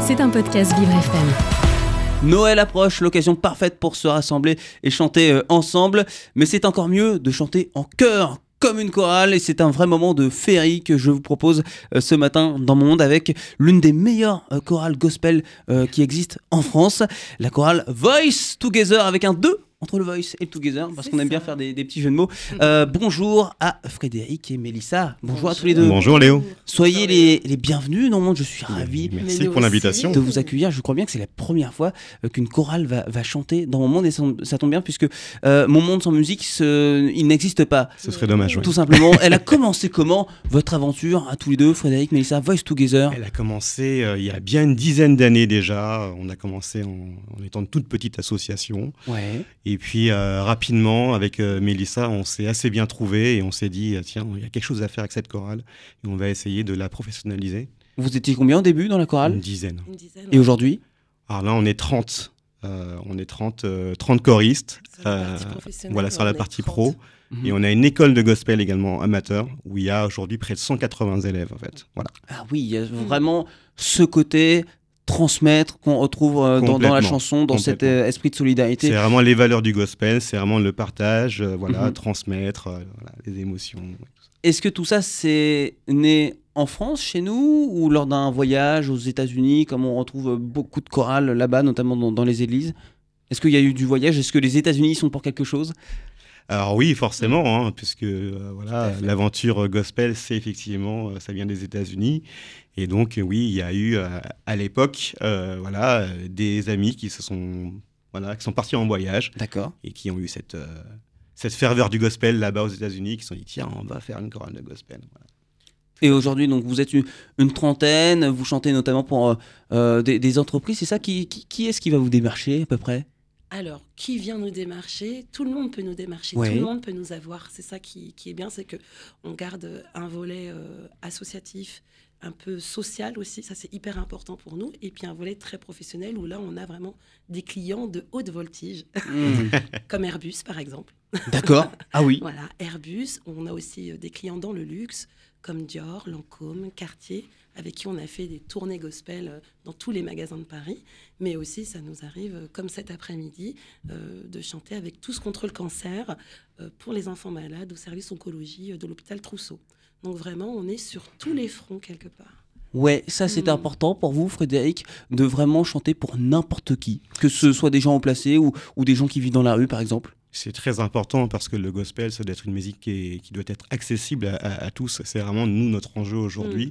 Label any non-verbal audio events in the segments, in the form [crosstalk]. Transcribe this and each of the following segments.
C'est un podcast Vivre FM. Noël approche, l'occasion parfaite pour se rassembler et chanter euh, ensemble, mais c'est encore mieux de chanter en chœur comme une chorale. Et c'est un vrai moment de féerie que je vous propose euh, ce matin dans mon monde avec l'une des meilleures euh, chorales gospel qui existent en France, la chorale Voice Together avec un 2 entre le voice et le together, parce qu'on aime bien faire des, des petits jeux de mots. Euh, bonjour à Frédéric et Mélissa. Bonjour, à tous les deux. Bonjour Léo. Soyez les, les bienvenus dans le monde. Je suis ravi Merci pour l'invitation. de vous accueillir. Je crois bien que c'est la première fois euh, qu'une chorale va, va chanter dans mon monde et ça, ça tombe bien puisque euh, mon monde sans musique, ce- il n'existe pas. Ce serait dommage. Tout simplement. Elle a commencé comment votre aventure à tous les deux, Frédéric, Mélissa, Voice Together? Elle a commencé euh, il y a bien une dizaine d'années déjà. On a commencé en, en étant une toute petite association. Ouais. Et puis euh, rapidement, avec euh, Mélissa, on s'est assez bien trouvé et on s'est dit, euh, tiens, il y a quelque chose à faire avec cette chorale. Et on va essayer de la professionnaliser. Vous étiez combien au début dans la Une chorale dizaine. Une dizaine. Et aujourd'hui? Alors là, on est 30. Euh, on est 30, euh, 30 choristes. Sur la Euh, partie professionnelle, voilà, sur la partie 30. pro. Mhm. Et on a une école de gospel également amateur où il y a aujourd'hui près de 180 élèves en fait. Voilà. Ah oui, il y a vraiment ce côté transmettre qu'on retrouve euh, dans, dans la chanson, dans cet euh, esprit de solidarité. C'est vraiment les valeurs du gospel, c'est vraiment le partage, euh, voilà, Mhm. transmettre voilà, les émotions. Est-ce que tout ça, c'est né en France, chez nous, ou lors d'un voyage aux États-Unis, comme on retrouve beaucoup de chorales là-bas, notamment dans, dans les églises? Est-ce qu'il y a eu du voyage? Est-ce que les États-Unis sont pour quelque chose? Alors oui, forcément, hein, puisque euh, voilà, l'aventure gospel, c'est effectivement, euh, ça vient des États-Unis. Et donc euh, oui, il y a eu euh, à l'époque, euh, voilà, euh, des amis qui se sont, voilà, qui sont partis en voyage D'accord. et qui ont eu cette euh, cette ferveur du gospel là-bas aux États-Unis, qui se sont dit tiens, on va faire une chorale de gospel. Voilà. Et aujourd'hui, donc, vous êtes une, une trentaine, vous chantez notamment pour euh, euh, des, des entreprises, c'est ça qui, qui, qui est-ce qui va vous démarcher à peu près? Alors, qui vient nous démarcher? Tout le monde peut nous démarcher, Ouais. tout le monde peut nous avoir. C'est ça qui, qui est bien, c'est que on garde un volet euh, associatif, un peu social aussi, ça c'est hyper important pour nous, et puis un volet très professionnel où là on a vraiment des clients de haute voltige, Hmm, [laughs] comme Airbus par exemple. D'accord. Ah oui. [laughs] Voilà, Airbus. On a aussi euh, des clients dans le luxe, comme Dior, Lancôme, Cartier, avec qui on a fait des tournées gospel euh, dans tous les magasins de Paris. Mais aussi, ça nous arrive, euh, comme cet après-midi, euh, de chanter avec Tous contre le cancer euh, pour les enfants malades au service oncologie de l'hôpital Trousseau. Donc vraiment, on est sur tous les fronts quelque part. Ouais, ça c'est Hmm. important pour vous, Frédéric, de vraiment chanter pour n'importe qui, que ce soit des gens haut placés ou, ou des gens qui vivent dans la rue, par exemple. C'est très important parce que le gospel, ça doit être une musique qui, est- qui doit être accessible à, à- à tous. C'est vraiment nous notre enjeu aujourd'hui.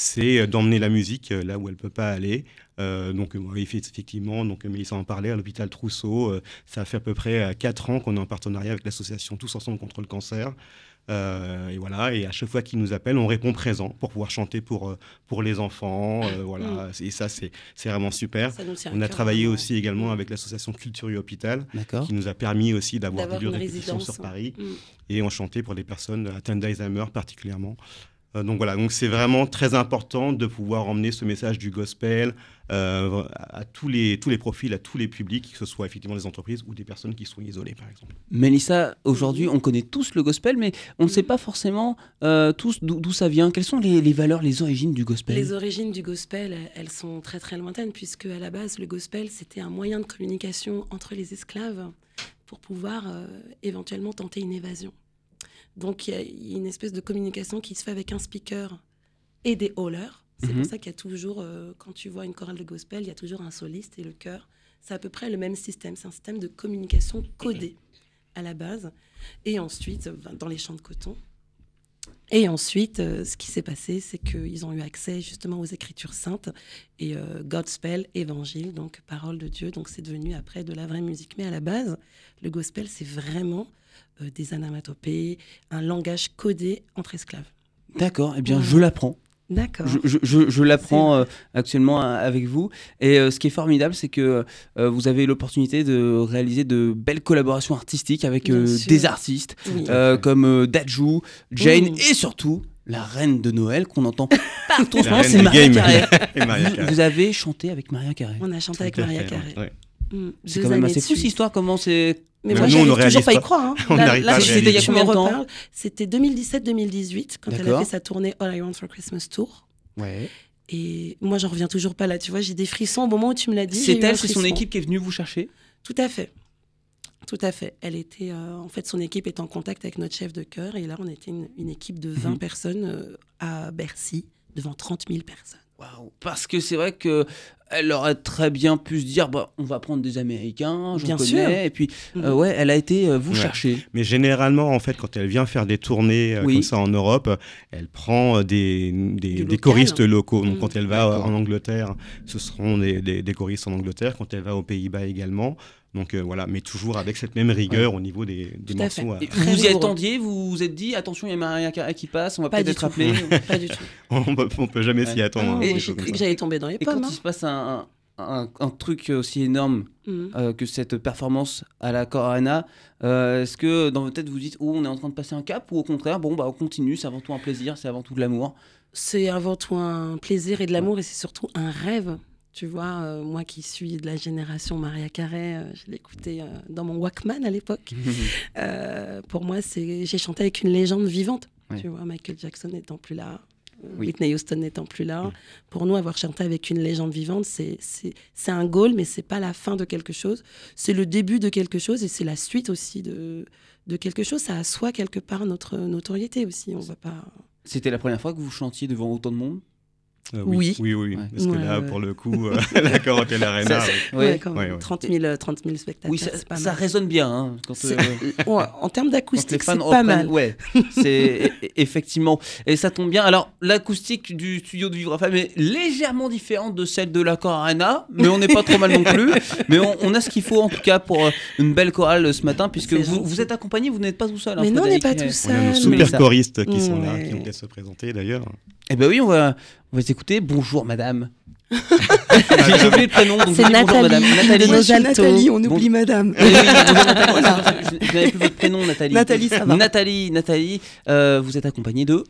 C'est euh, d'emmener la musique euh, là où elle peut pas aller. Euh, donc euh, effectivement, donc Mélissa en parlait à l'hôpital Trousseau. euh, ça fait à peu près 4 ans qu'on est en partenariat avec l'association Tous ensemble contre le cancer. Euh, et voilà, et à chaque fois qu'ils nous appellent, on répond présent pour pouvoir chanter pour, pour les enfants. euh, [coughs] voilà, et ça c'est c'est vraiment super. On a travaillé vraiment. aussi également avec l'association Culture et Hôpital D'accord. qui nous a permis aussi d'avoir des lieux de répétition sur Paris Mm. et on chantait pour des personnes atteintes d'Alzheimer particulièrement. Euh, donc voilà, donc c'est vraiment très important de pouvoir emmener ce message du gospel euh, à, tous les tous les profils, à tous les publics, que ce soit effectivement des entreprises ou des personnes qui sont isolées par exemple. Mélissa, aujourd'hui, on connaît tous le gospel, mais on ne sait pas forcément euh, tous d'où ça vient. Quelles sont les, les valeurs, les origines du gospel? Les origines du gospel, elles- elles sont très très lointaines, puisque à la base, le gospel, c'était un moyen de communication entre les esclaves pour pouvoir euh, éventuellement tenter une évasion. Donc il y a- une espèce de communication qui se fait avec un speaker et des haulers. C'est Mhm. pour ça qu'il y a toujours, euh, quand tu vois une chorale de gospel, il y a toujours un soliste et le chœur. C'est à peu près le même système. C'est un système de communication codé à la base. Et ensuite, euh, dans les champs de coton, et ensuite, euh, ce qui s'est passé, c'est qu'ils ont eu accès justement aux Écritures saintes et euh, Godspell, évangile, donc parole de Dieu. Donc c'est devenu après de la vraie musique. Mais à la base, le gospel, c'est vraiment euh, des anamatopées, un langage codé entre esclaves. D'accord, eh bien, je l'apprends. D'accord. Je, je- je- je l'apprends euh, actuellement euh, avec vous. Et euh, ce qui est formidable, c'est que euh, vous avez l'opportunité de réaliser de belles collaborations artistiques avec euh, des artistes Oui. euh, comme euh, Dadju, Jane et surtout la reine de Noël qu'on entend [laughs] partout en ce moment, c'est Maria. Carré. [laughs] Et Maria Vous, vous avez chanté avec Maria Carré. On a chanté avec Maria Carré. ouais. Mm, C'est quand même assez fou cette histoire. Comment c'est Mais Mais moi, nous, on j'arrive ne toujours réalise pas à y pas. croire. hein. On Là- n'arrive là, pas C'était il y a combien de reparle. C'était 2017-2018 quand elle a fait sa tournée All I Want for Christmas Tour. Ouais. Et moi, j'en reviens toujours pas là. Tu vois, j'ai des frissons au moment où tu me l'as dit. C'est elle, c'est son équipe qui est venue vous chercher? Tout à fait. Tout à fait. Elle était, euh, en fait, son équipe est en contact avec notre chef de chœur. Et là, on était une, une équipe de 20 Mhm. personnes euh, à Bercy, devant 30 000 personnes. Waouh Parce que c'est vrai que elle aurait très bien pu se dire bah, on va prendre des Américains, j'en Bien connais. sûr. Et puis, euh, Mhm. ouais, elle a été euh, vous Ouais. chercher. Mais généralement, en fait, quand elle vient faire des tournées euh, Oui. comme ça en Europe, elle prend euh, des, des, Du des local. choristes locaux. Donc, Mm. quand elle va euh, en Angleterre, ce seront des, des- des choristes en Angleterre. Quand elle va aux Pays-Bas également. Donc, euh, voilà, mais toujours avec cette même rigueur au niveau des, des Tout à morceaux. à- vous vous y attendiez, vous vous êtes dit attention, il y a Maria Carré qui passe, on va Pas peut-être être appelé. [laughs] Pas du tout. [laughs] on peut, on peut jamais Ouais. s'y attendre. Hein, Et- j'ai cru que j'allais tomber dans les Et quand pommes. il hein. se passe un, un, un truc aussi énorme Mhm. euh, que cette performance à la Core Arena, euh, est-ce que dans votre tête vous dites oh, on est en train de passer un cap ou au contraire bon bah on continue, c'est avant tout un plaisir, c'est avant tout de l'amour? C'est avant tout un plaisir et de l'amour et c'est surtout un rêve. Tu vois, euh, moi qui suis de la génération Maria Carey, euh, je l'écoutais euh, dans mon Walkman à l'époque. [laughs] Euh, pour moi, c'est j'ai chanté avec une légende vivante. Ouais. Tu vois, Michael Jackson n'étant plus là, Oui. Whitney Houston n'étant plus là. Pour nous, avoir chanté avec une légende vivante, c'est un goal, mais c'est pas la fin de quelque chose. C'est le début de quelque chose et c'est la suite aussi de de quelque chose. Ça assoit quelque part notre notoriété aussi. On va pas. C'était la première fois que vous chantiez devant autant de monde? Euh, Oui. oui. Oui, oui. Ouais. Parce que Ouais, là, ouais. pour le coup, euh, [laughs] la Corotel Arena. Ça, oui. c'est- Ouais, ouais. quand Ouais, même. ouais. 30 000, 30 000 spectateurs. Oui, ça, pas résonne bien. hein, quand, euh, [laughs] Ouais, en termes d'acoustique, c'est pas reprennent- mal. Ouais, c'est [laughs] e- effectivement. Et ça tombe bien. Alors, l'acoustique du studio de Vivre FM est légèrement différente de celle de la Core Arena, mais on n'est pas trop mal non plus. Mais on, on a ce qu'il faut en tout cas pour euh, une belle chorale ce matin, puisque vous, êtes accompagné, vous n'êtes pas tout seul. hein, Mais non, on n'est pas tout On a nos seul. Super choristes qui sont là, qui ont qu'à se présenter d'ailleurs. Eh ben oui, on va, on va écouter. Bonjour, madame. [laughs] J'ai oublié le prénom. donc C'est je dis bonjour, madame. Nathalie. Nathalie. Moi, je suis Nathalie. Nathalie, on Bon. oublie madame. Oui, oui, bonjour, Nathalie. [laughs] Je, je n'avais plus votre prénom, Nathalie. Nathalie, ça va. Nathalie, Nathalie, euh, vous êtes accompagnée de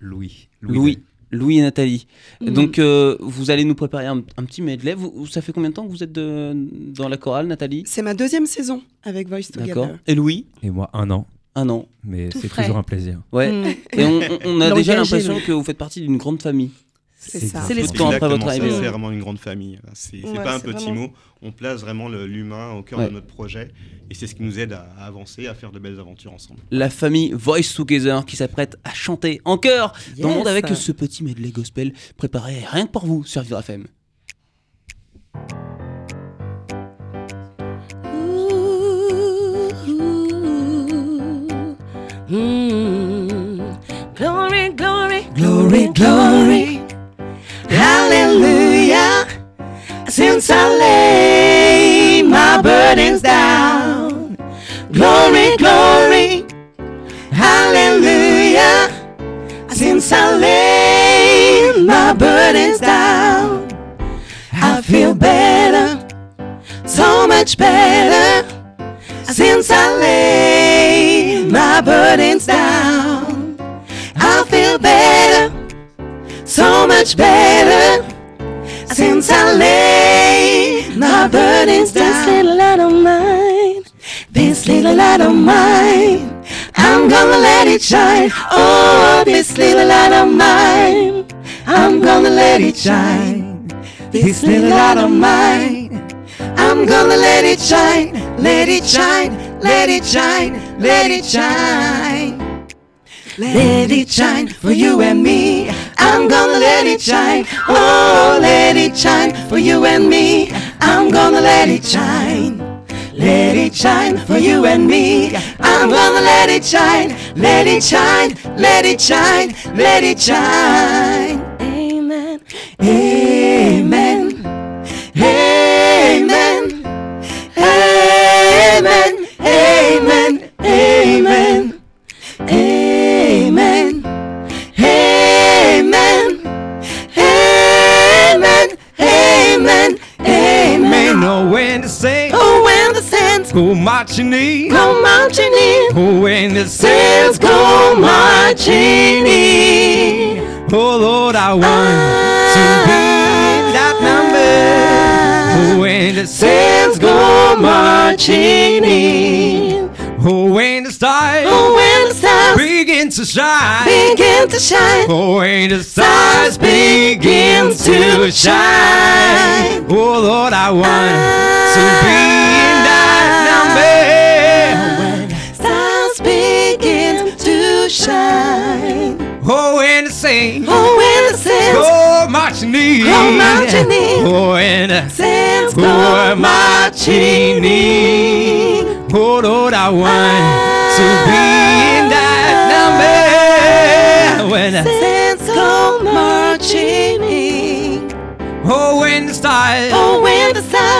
Louis. Louis. Louis et Nathalie. Mhm. Donc, euh, vous allez nous préparer un, un petit medley. Vous, ça fait combien de temps que vous êtes de- dans la chorale, Nathalie? C'est ma deuxième saison avec Voice D'accord. Together. Et Louis? Et moi, un an. Un an. Mais Tout c'est frais. toujours un plaisir. Ouais. Mm. Et on, on- on a déjà L'engagé, l'impression Louis. que vous faites partie d'une grande famille. C'est ça. C'est les- temps après votre arrivée. C'est vraiment une grande famille. C'est Ouais, pas un petit vraiment- mot. On place vraiment l'humain au cœur Ouais. de notre projet. Et c'est ce qui nous aide à, à avancer, à faire de belles aventures ensemble. La famille Voice Together qui s'apprête à chanter en chœur dans le monde avec ce petit medley gospel préparé rien que pour vous sur Vivre FM. Mm. Glory, glory, Glory, glory, Since I lay my burdens down, glory, glory, hallelujah. Since I lay my burdens down, I feel better, so much better. Since I lay my burdens down, I feel better, so much better. Since I lay my burdens down, this little light of mine, this little light of mine, I'm gonna let it shine. Oh, this little light of mine, I'm gonna let it shine. This little light of mine. I'm gonna let it shine, let it shine, let it shine, let it shine. Let it shine for you and me. I'm gonna let it shine. Oh, let it shine for you and me. I'm gonna let it shine. Let it shine for you and me. I'm gonna let it shine. Let it shine. Let it shine. Let it shine. Amen. Amen. Marching in. go marching in, Oh, when the saints go marching in. Oh, Lord, I want to be ah. that number. Oh, when the Saints go marching in. Oh, when the stars Oh, when the stars begin to shine. begin to shine. Oh, when the stars begin to shine. Oh, Lord, I want to be ah. in that when the saints Oh, when the saints go marching in. go marching in. Oh, when the saints go go marching in. Oh, Lord, I want to be in ah. that number. When the Saints go marching in. Oh, when the stars Oh, when the stars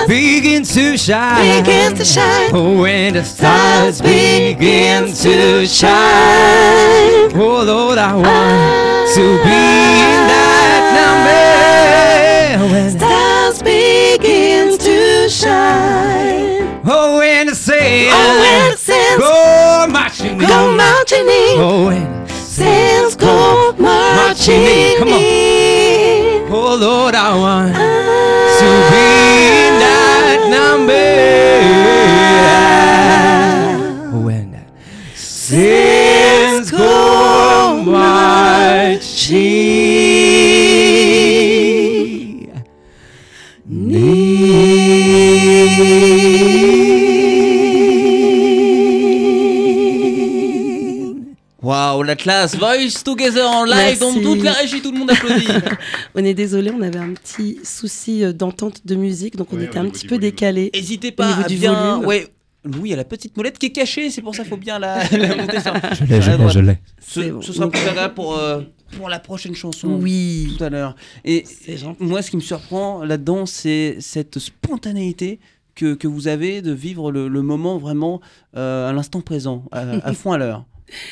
begin to shine. begin to shine. Oh, when the stars begin to shine. Oh, Lord, I want to be in ah. that number. When Stars begin to shine. oh, when the saints Oh, when the saints go marching in. go marching in. Oh, when Saints go marching in. Come on. oh, Lord, I want classe Voice Together en live Merci. dans toute la régie, tout le monde applaudit. [laughs] On est désolé, on avait un petit souci euh, d'entente de musique, donc on Ouais, était un petit peu volume. décalé. N'hésitez pas à bien. Ouais. Louis, y a la petite molette qui est cachée, c'est pour ça qu'il faut bien la, [laughs] la monter sur. Je l'ai, je l'ai, je l'ai. Ce, C'est bon. ce sera plus agréable pour, euh, pour la prochaine chanson. Oui, Tout à l'heure. Et moi, ce qui me surprend là-dedans, c'est cette spontanéité que, que vous avez de vivre le, le moment vraiment euh, à l'instant présent, à, à [laughs] fond à l'heure.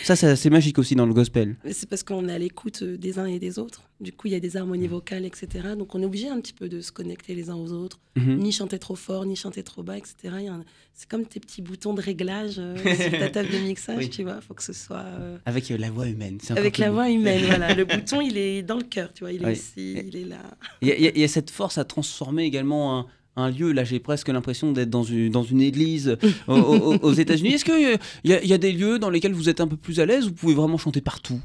Ça, ça, c'est magique aussi dans le gospel. C'est parce qu'on est à l'écoute euh, des uns et des autres. Du coup, il y a des harmonies vocales, etc. Donc, on est obligé un petit peu de se connecter les uns aux autres. Mhm. Ni chanter trop fort, ni chanter trop bas, etc. Un- C'est comme tes petits boutons de réglage euh, sur ta table de [laughs] mixage, Oui. tu vois. Il faut que ce soit euh, Avec euh, la voix humaine. avec la voix humaine. [laughs] voilà. Le bouton, il est dans le cœur, tu vois. Il est Oui. ici, il est là. Il y, a- y y cette force à transformer également un, un lieu. Là, j'ai presque l'impression d'être dans une, dans une église [laughs] aux, aux- aux États-Unis. Est-ce qu'il y, a- il y a des lieux dans lesquels vous êtes un peu plus à l'aise ou vous pouvez vraiment chanter partout?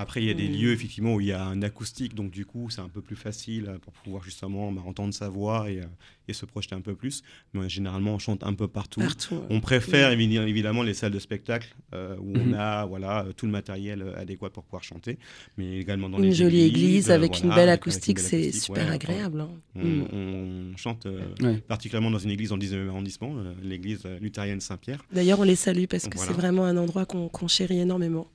Après, il y a des Mm. lieux effectivement où il y a un acoustique, donc du coup, c'est un peu plus facile euh, pour pouvoir justement bah, entendre sa voix et, euh, et se projeter un peu plus. Mais généralement, on chante un peu partout. Partout. ouais. On préfère évi- évidemment les salles de spectacle euh, où on a voilà tout le matériel adéquat pour pouvoir chanter, mais également dans Une les jolie églises, église avec voilà, une belle avec- avec une acoustique, c'est super ouais, agréable. hein. On, on chante euh, Ouais. particulièrement dans une église dans le 19e arrondissement, euh, l'église luthérienne Saint-Pierre, D'ailleurs, on les salue parce que Voilà. c'est vraiment un endroit qu'on qu'on chérit énormément.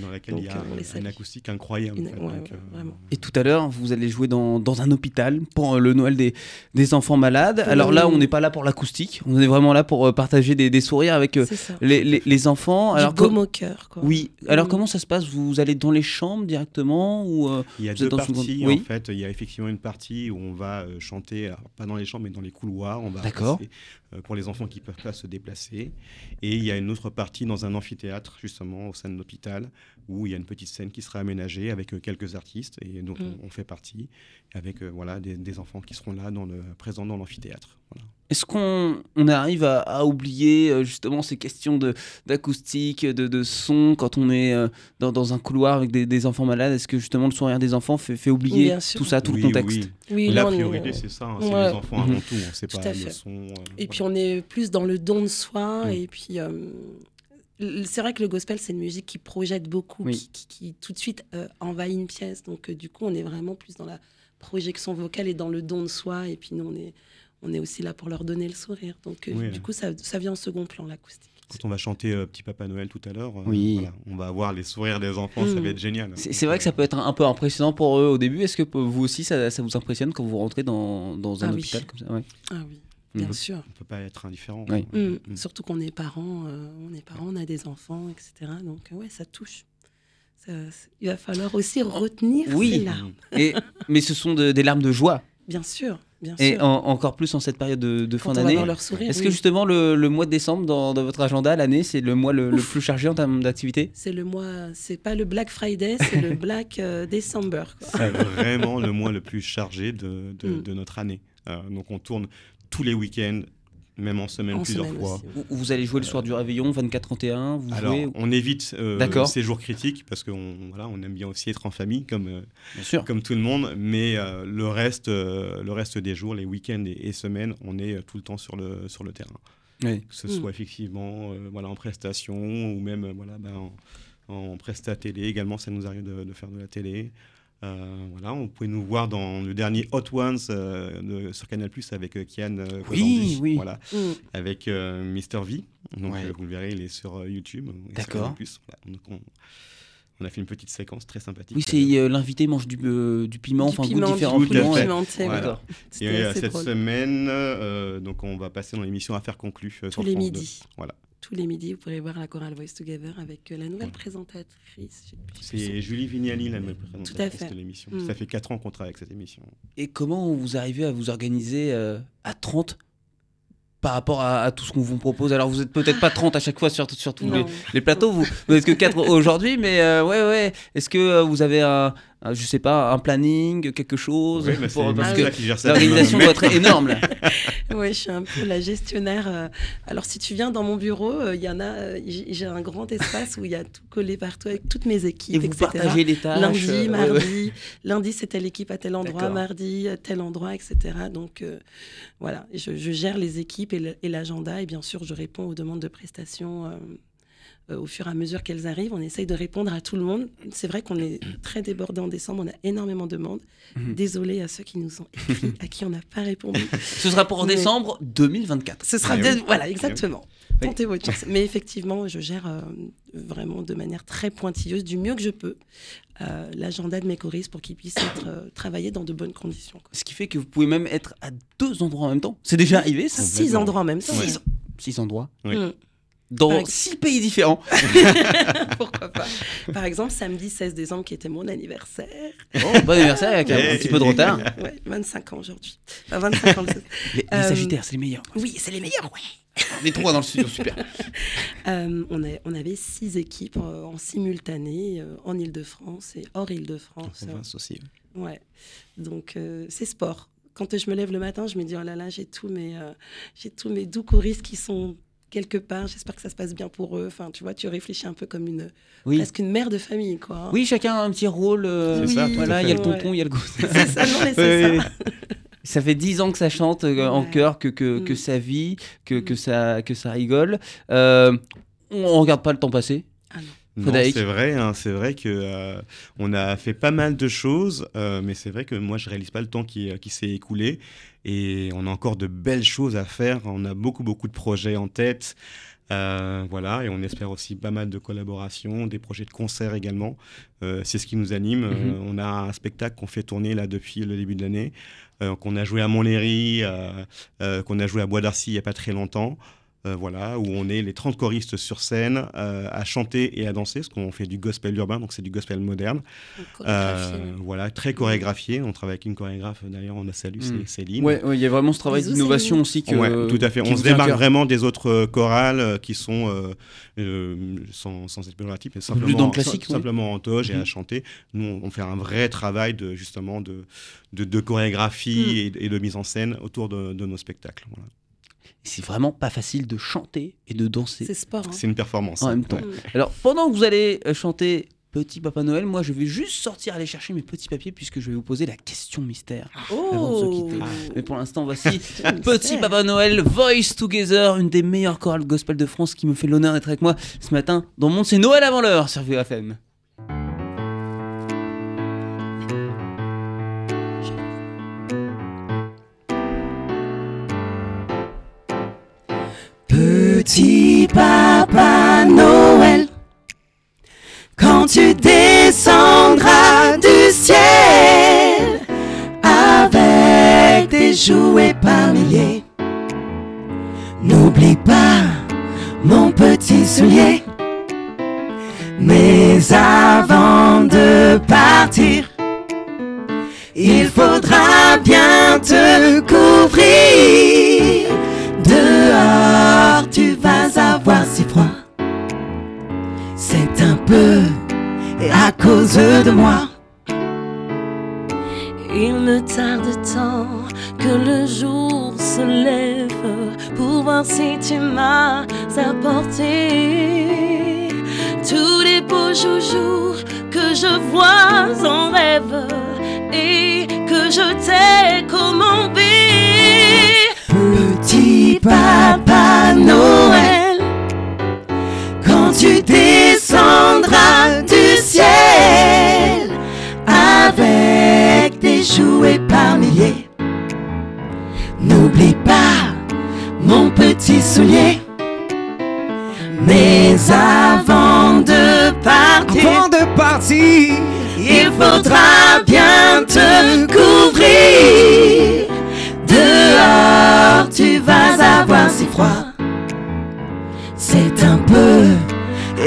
Dans laquelle il y Donc, a euh, un- salue. une acoustique incroyable. Une- en fait, ouais, donc, ouais, euh. Et tout à l'heure, vous allez jouer dans, dans un hôpital pour euh, le Noël des, des enfants malades. Alors là, on n'est pas là pour l'acoustique, on est vraiment là pour partager des, des sourires avec les, les- les enfants. Du Alors, baume au cœur, quoi. oui. Alors Mm. comment ça se passe? Vous allez dans les chambres directement ou euh, Il y a Vous êtes deux dans une parties grande- oui. en fait. Il y a effectivement une partie où on va euh, chanter, alors, pas dans les chambres mais dans les couloirs. On va D'accord. pour les enfants qui ne peuvent pas se déplacer. Et il y a une autre partie dans un amphithéâtre justement au sein de l'hôpital où il y a une petite scène qui sera aménagée avec euh, quelques artistes et dont Mm. on, on fait partie, avec euh, voilà des, des enfants qui seront là dans le présents dans l'amphithéâtre. Voilà. Est-ce qu'on on arrive à, à oublier euh, justement ces questions de- d'acoustique, de, de son quand on est dans, dans un couloir avec des, des enfants malades? Est-ce que justement le sourire des enfants fait, fait oublier tout ça, tout Oui, le contexte? oui. Oui, La on priorité c'est ça, hein, c'est Ouais. les enfants Mhm. avant tout. hein, C'est Tout pas le son. euh, Et voilà. puis on est plus dans le don de soi. Mm. Et puis euh, c'est vrai que le gospel, c'est une musique qui projette beaucoup, Oui. qui, qui- qui tout de suite euh, envahit une pièce. Donc euh, du coup, on est vraiment plus dans la projection vocale et dans le don de soi. Et puis nous, on est, on est aussi là pour leur donner le sourire. Donc euh, Oui. du coup, ça, ça vient en second plan, l'acoustique. Quand on va chanter euh, Petit Papa Noël tout à l'heure, euh, Oui. voilà, on va avoir les sourires des enfants, ça Mm. va être génial. C'est vrai que ça peut être un, peu impressionnant pour eux au début. Est-ce que vous aussi ça, ça vous impressionne quand vous rentrez dans, dans un Ah oui. hôpital comme ça? Ouais. Ah oui, bien sûr. On peut pas être indifférent. Oui. Mm. Mm. Surtout qu'on est parents, euh, on est parents, on a des enfants, etc. Donc euh, ouais, ça touche. Ça- il va falloir aussi retenir Oui. ces larmes. [laughs] Et, mais ce sont de- des larmes de joie. Bien sûr, bien Et sûr. en- encore plus en cette période de, fin d'année. voir leur sourire. Est-ce oui. que justement le, le mois de décembre dans, dans votre agenda, l'année, c'est le mois le, le plus chargé en termes d'activité? C'est le mois, c'est pas le Black Friday, c'est le [laughs] Black euh, December. C'est vraiment le mois le plus chargé de, de, Mm. de notre année. Euh, donc on tourne tous les week-ends, même en semaine En plusieurs semaine fois. aussi. Vous, allez jouer le soir du réveillon, 24-31, vous Alors, jouez on évite euh, ces jours critiques parce qu'on voilà, on aime bien aussi être en famille comme, euh, Bien sûr. comme tout le monde, mais euh, le, reste, euh, le reste des jours, les week-ends et, et semaines, on est euh, tout le temps sur le, sur le terrain. Oui. Que ce Mm. soit effectivement euh, voilà, en prestation ou même voilà, ben, en, en presta télé également, ça nous arrive de, de faire de la télé. Euh, voilà, on pouvait nous voir dans le dernier Hot Ones euh, de- sur Canal Plus avec euh, Kian euh, Oui, oui. Voilà, Mm. avec euh, Mr V. Donc Ouais. euh, vous le verrez, il est sur euh, YouTube. D'accord. Voilà, on, on a fait une petite séquence très sympathique. Oui, c'est euh, l'invité mange du, euh, du piment, Du enfin piment, goût du différent. Fait. pimenté, Voilà. Et euh, cette drôle. semaine, euh, donc on va passer dans l'émission Affaires conclues euh, sur Tous les midis. 2. Voilà. Tous les midis, vous pourrez voir la chorale Voice Together avec euh, la nouvelle Ouais. présentatrice. C'est Julie Vignali, la nouvelle présentatrice de l'émission. Mm. Ça fait 4 ans qu'on travaille avec cette émission. Et comment vous arrivez à vous organiser euh, à 30 par rapport à, à tout ce qu'on vous propose? Alors vous êtes peut-être pas 30 à chaque fois sur, sur tous les, plateaux, vous, vous êtes que 4 aujourd'hui, mais euh, ouais, ouais. Est-ce que euh, vous avez un, un- je sais pas, un planning, quelque chose Oui, bah, pour- Parce que l'organisation doit être énorme. là. [laughs] Oui, je suis un peu la gestionnaire. euh. Alors, si tu viens dans mon bureau, euh, il y en a. euh, j'ai un grand espace où il y a tout collé partout avec toutes mes équipes, Et vous etc. partagez les tâches. Lundi, euh, ouais, mardi, ouais. lundi c'est telle équipe à tel endroit, mardi à tel endroit, etc. Donc euh, voilà, je, je gère les équipes et l'agenda et bien sûr je réponds aux demandes de prestations euh, euh, au fur et à mesure qu'elles arrivent. On essaye de répondre à tout le monde. C'est vrai qu'on est très débordé en décembre, on a énormément de demandes. Mhm. Désolé à ceux qui nous ont écrit, à qui on n'a pas répondu. Ce sera pour Mais- décembre 2024. Ce sera de- oui. voilà exactement. Oui. Tentez votre chance. Mais effectivement, je gère euh, vraiment de manière très pointilleuse, du mieux que je peux, euh, l'agenda de mes choristes pour qu'ils puissent être euh, travaillés dans de bonnes conditions. quoi. Ce qui fait que vous pouvez même être à deux endroits en même temps. C'est déjà arrivé ça? Six endroits en même temps. Six, six endroits. Oui. Mm. Dans six pays différents. [laughs] Pourquoi pas Par exemple, samedi 16 décembre, qui était mon anniversaire. Oh, bon anniversaire avec un, un petit peu de retard. Ouais, 25 ans aujourd'hui. Enfin, 25 ans. le- [laughs] Les, les Euh, Sagittaires, c'est les meilleurs. Oui, c'est les meilleurs, ouais. Les trois dans le studio, super. [laughs] Euh, on, a- on avait six équipes euh, en simultané euh, en Ile-de-France et hors Ile-de-France. Province aussi. Ouais. Donc, euh, c'est sport. Quand je me lève le matin, je me dis, oh là là, j'ai tous mes, euh, j'ai tous mes doux choristes qui sont quelque part. J'espère que ça se passe bien pour eux. Enfin, tu vois, tu réfléchis un peu comme une, Oui. presque une mère de famille, quoi. Oui, chacun a un petit rôle. euh, C'est ça, voilà, il y a le Ouais. tonton, il y a le gros. [laughs] C'est ça, non, mais c'est Oui, ça. oui. Ça fait dix ans que ça chante euh, en Ouais. chœur, que, que, que Mm. ça vit, que, que, Mm. ça, que ça rigole. Euh, on regarde pas le temps passer. Non, Frédéric. C'est vrai, hein, c'est vrai que euh, on a fait pas mal de choses, euh, mais c'est vrai que moi je réalise pas le temps qui, qui s'est écoulé et on a encore de belles choses à faire. On a beaucoup beaucoup de projets en tête, euh, voilà, et on espère aussi pas mal de collaborations, des projets de concerts également. Euh, c'est ce qui nous anime. Euh, Mhm. on a un spectacle qu'on fait tourner là depuis le début de l'année, euh, qu'on a joué à Montlhéry, euh, euh, qu'on a joué à Bois d'Arcy il y a pas très longtemps. Euh, voilà, où on est les 30 choristes sur scène euh, à chanter et à danser, parce qu'on fait du gospel urbain, donc c'est du gospel moderne. Euh, voilà, très chorégraphié. On travaille avec une chorégraphe, d'ailleurs, on a salué, Mm. c'est Céline. Ouais, il y a vraiment ce travail d'innovation aussi que. Ouais, tout à fait. On se démarque vraiment des autres chorales qui sont, euh, euh, sans, sans être péjoratif, mais simplement, plus dans le classique, ouais. simplement en toge et à chanter. Nous, on, fait un vrai travail de, justement de, de, de chorégraphie et, et de mise en scène autour de, de nos spectacles. Voilà. C'est vraiment pas facile de chanter et de danser C'est sport. hein. C'est une performance. en même temps. Ouais. Alors, pendant que vous allez euh, chanter Petit Papa Noël, moi je vais juste sortir aller chercher mes petits papiers puisque je vais vous poser la question mystère. avant de se Oh quitter. Mais pour l'instant, voici [laughs] Petit. Papa Noël, Voice Together, une des meilleures chorales gospel de France qui me fait l'honneur d'être avec moi ce matin dans le monde. C'est Noël avant l'heure sur VFM. Papa Noël, quand tu descendras du ciel avec des jouets par milliers, n'oublie pas mon petit soulier. Mais avant de partir, il faudra bien te couvrir. Dehors, avoir si froid. C'est un peu à cause de moi. Il me tarde tant que le jour se lève pour voir si tu m'as apporté tous les beaux jours que je vois en rêve et que je t'ai commandé. Petit papa Noël, ciel avec des jouets par milliers, n'oublie pas mon petit soulier. Mais avant de partir, Avant de partir, il faudra bien te couvrir. Dehors, tu vas avoir si froid. C'est un peu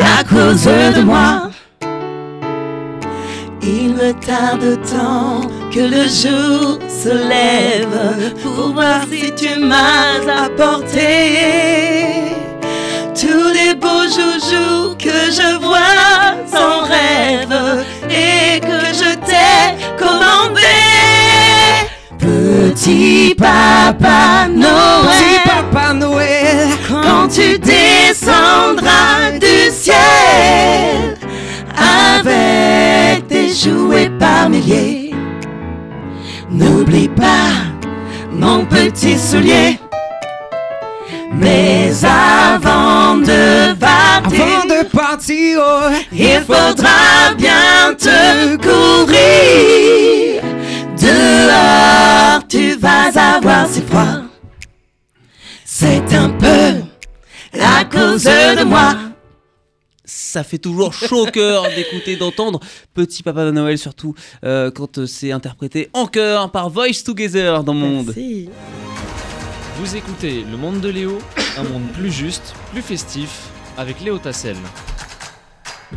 à cause de moi. Me tarde tant que le jour se lève pour voir si tu m'as apporté tous les beaux joujoux que je vois en rêve et que je t'ai commandé. Petit papa petit Papa Noël, quand tu descendras jouets par milliers, n'oublie pas mon petit soulier. Mais avant de partir, avant de partir, oh, il faudra bien te couvrir. Dehors, tu vas avoir si froid. C'est un peu à cause de moi. Ça fait toujours chaud au cœur d'écouter, d'entendre Petit Papa Noël, surtout euh, quand euh, c'est interprété en chœur par Voice Together dans Monde. Merci. Vous écoutez Le Monde de Léo, un monde plus juste, plus festif, avec Léo Tassel.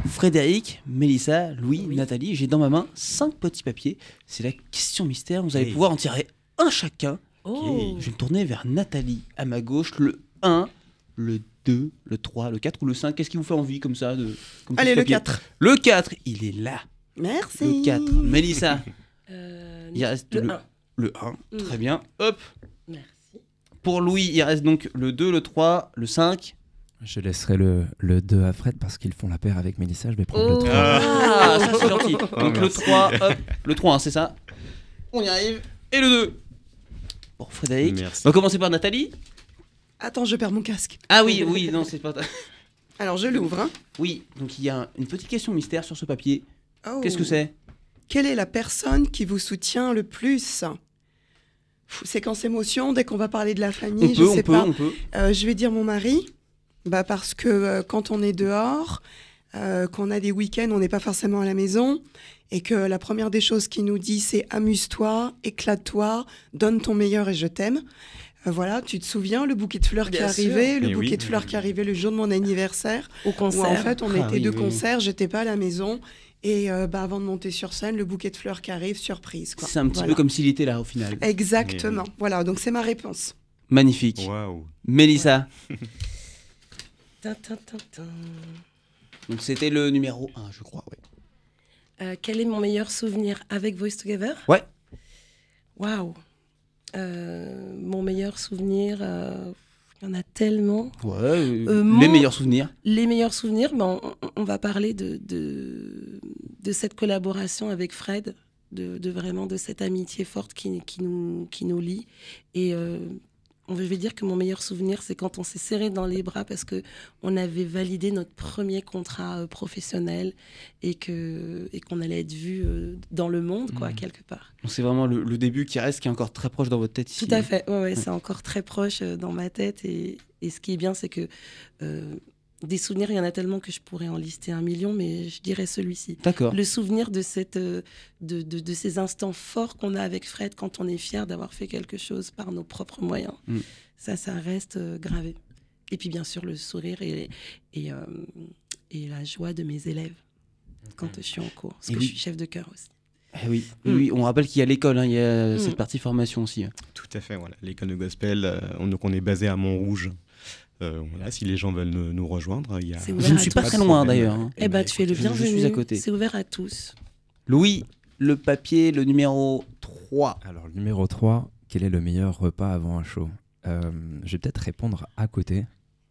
Frédéric, Mélissa, Louis, Nathalie, j'ai dans ma main cinq petits papiers. C'est la question mystère. Vous allez Hey. pouvoir en tirer un chacun. Je vais me tourner vers Nathalie à ma gauche. Le 1, le 2, le 3, le 4 ou le 5. Qu'est-ce qui vous fait envie comme ça de, comme Allez, le papier 4. Le 4, il est là. Merci. Le 4. Mélissa, Euh, il reste le le, 1. le 1. Mm. Très bien. Hop. Merci. Pour Louis, il reste donc le 2, le 3, le 5. Je laisserai le, le 2 à Fred parce qu'ils font la paire avec Mélissa. Je vais prendre Oh. le 3. Ah, ça c'est [laughs] gentil. Donc le merci. 3, hop, le 3, hein, c'est ça. On y arrive. Et le 2. Bon, Frédéric. Merci. On va commencer par Nathalie. Attends, je perds mon casque. Ah oui, oui, non, c'est pas. [laughs] Alors, je l'ouvre. hein. Oui, donc il y a une petite question mystère sur ce papier. Oh. Qu'est-ce que c'est? Quelle est la personne qui vous soutient le plus? Pff, Séquence émotion, dès qu'on va parler de la On famille, peut, je sais on peut, pas. on peut. Euh, je vais dire mon mari, bah parce que euh, quand on est dehors, euh, qu'on a des week-ends, on n'est pas forcément à la maison, et que la première des choses qu'il nous dit, c'est amuse-toi, éclate-toi, donne ton meilleur et je t'aime. Euh, voilà, tu te souviens le bouquet de fleurs qui est arrivé, le bouquet oui. de fleurs qui est arrivé le jour de mon anniversaire, Au où concert. en fait on Ah était oui, de oui, concert, j'étais pas à la maison, et euh, bah, avant de monter sur scène, le bouquet de fleurs qui arrive, surprise. quoi. C'est un petit Voilà. peu comme s'il était là au final. Exactement. Voilà, donc c'est ma réponse. Magnifique. Waouh. Mélissa. [laughs] Donc c'était le numéro 1, je crois. ouais. Euh, quel est mon meilleur souvenir avec Voice Together? Ouais. Waouh. Euh, mon meilleur souvenir, euh, il y en a tellement. Ouais, euh, les meilleurs souvenirs. Les meilleurs souvenirs, ben, on, on va parler de, de, de cette collaboration avec Fred, de, de vraiment de cette amitié forte qui, qui, nous, qui nous lie. Et je vais dire que mon meilleur souvenir, c'est quand on s'est serré dans les bras parce que on avait validé notre premier contrat euh, professionnel et que et qu'on allait être vu euh, dans le monde, quoi, Mhm. quelque part. C'est vraiment le, le début qui reste, qui est encore très proche dans votre tête ici. Tout à fait, ouais, ouais, c'est encore très proche euh, dans ma tête. Et, et ce qui est bien, c'est que euh, des souvenirs, il y en a tellement que je pourrais en lister un million, mais je dirais celui-ci. D'accord. Le souvenir de, cette, euh, de, de, de ces instants forts qu'on a avec Fred quand on est fier d'avoir fait quelque chose par nos propres moyens. Mm. Ça, ça reste euh, gravé. Et puis bien sûr, le sourire et, et, euh, et la joie de mes élèves quand je suis en cours. Parce Et que oui. je suis chef de chœur aussi. Eh oui, Mm. oui, on rappelle qu'il y a l'école, hein, il y a Mm. cette partie formation aussi. hein. Tout à fait, voilà. L'école de gospel, euh, on, donc on est basé à Montrouge. Euh, voilà, si les gens veulent nous, nous rejoindre, il y a. Je ne suis pas très loin d'ailleurs. hein. Eh ben, tu es le je- je suis bienvenu. à côté. C'est ouvert à tous. Louis, le papier, le numéro 3. Alors, le numéro 3, quel est le meilleur repas avant un show Euh, Je vais peut-être répondre à côté,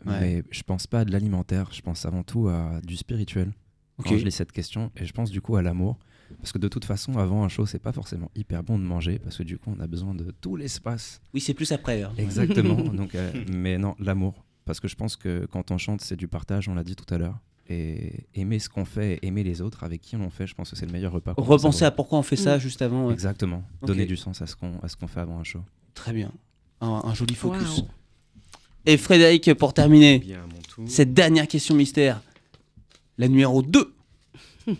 Ouais. mais je pense pas à de l'alimentaire, je pense avant tout à du spirituel. Ok. Quand je lis cette question, et je pense du coup à l'amour. Parce que de toute façon, avant un show, c'est pas forcément hyper bon de manger, parce que du coup, on a besoin de tout l'espace. Oui, c'est plus après. hein. Exactement. [laughs] donc, euh, mais non, l'amour. Parce que je pense que quand on chante, c'est du partage, on l'a dit tout à l'heure. Et aimer ce qu'on fait, aimer les autres avec qui on le fait, je pense que c'est le meilleur repas. Repenser à pourquoi on fait ça juste avant. ouais. Exactement. Donner du sens à ce qu'on à ce qu'on fait avant un show. Très bien. Un, un joli focus. Et Frédéric, pour terminer, Bien, à mon tour. cette dernière question mystère, la numéro 2. [laughs]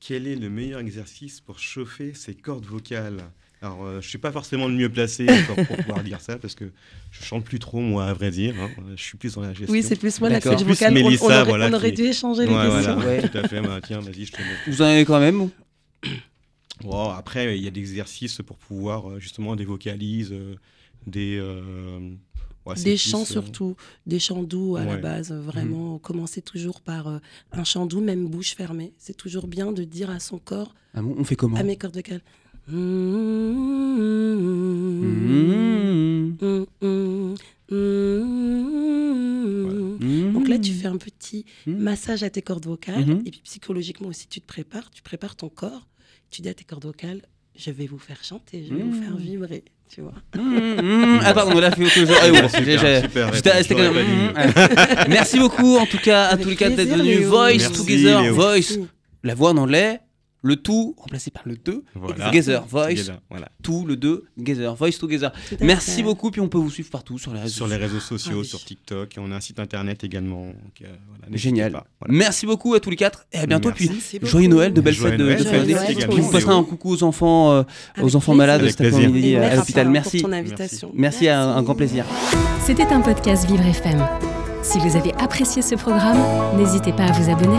Quel est le meilleur exercice pour chauffer ses cordes vocales? Alors, euh, je suis pas forcément le mieux placé encore pour pouvoir dire ça parce que je chante plus trop, moi, à vrai dire. hein. Je suis plus dans la gestion. Oui, c'est plus moi la D'accord. coach vocale. On- Mélissa, on, aurait, voilà, on aurait qui- dû échanger Ouais, les voilà, questions. Ouais. tout à fait. Bah, tiens, vas-y, je te mets. Vous en avez quand même Bon, après, il y a des exercices pour pouvoir euh, justement des vocalises, euh, des. euh, ouais, Des plus, chants euh, surtout, des chants doux à la base. Vraiment, commencer toujours par euh, un chant doux, même bouche fermée. C'est toujours bien de dire à son corps, Ah bon, On fait comment? À mes cordes vocales. Mmh. Mm, mm, mm. Mmh. Donc là, tu fais un petit Mmh. massage à tes cordes vocales. Et puis psychologiquement aussi, tu te prépares. Tu prépares ton corps. Tu dis à tes cordes vocales, je vais vous faire chanter, je vais vous faire Mmh. vibrer. Tu vois. Mmh, mmh. Ah pardon, là, fait autre chose. Ah, mmh. Merci beaucoup, en tout cas, à Avec tous les quatre d'être venus. Voice Merci, Together, Léo. Voice, la voix en anglais, le tout remplacé par le 2, Voilà. Together, Voice, Together, Voilà. tout, le 2, Together, Voice Together. Merci fait. beaucoup, puis on peut vous suivre partout sur les réseaux Sur les réseaux sociaux, Ah oui. sur TikTok, et on a un site internet également. donc, euh, voilà, Génial. pas. Voilà. Merci beaucoup à tous les quatre et à bientôt. Merci. Puis joyeux Noël, de belles Joyeux fêtes de, Noël. de Joyeux fin d'année. Puis vous passerez un coucou aux enfants, euh, aux enfants plaisir. malades cet après-midi euh, à l'hôpital. Merci. pour ton invitation. Merci, à un, un grand plaisir. C'était un podcast Vivre FM. Si vous avez apprécié ce programme, n'hésitez pas à vous abonner.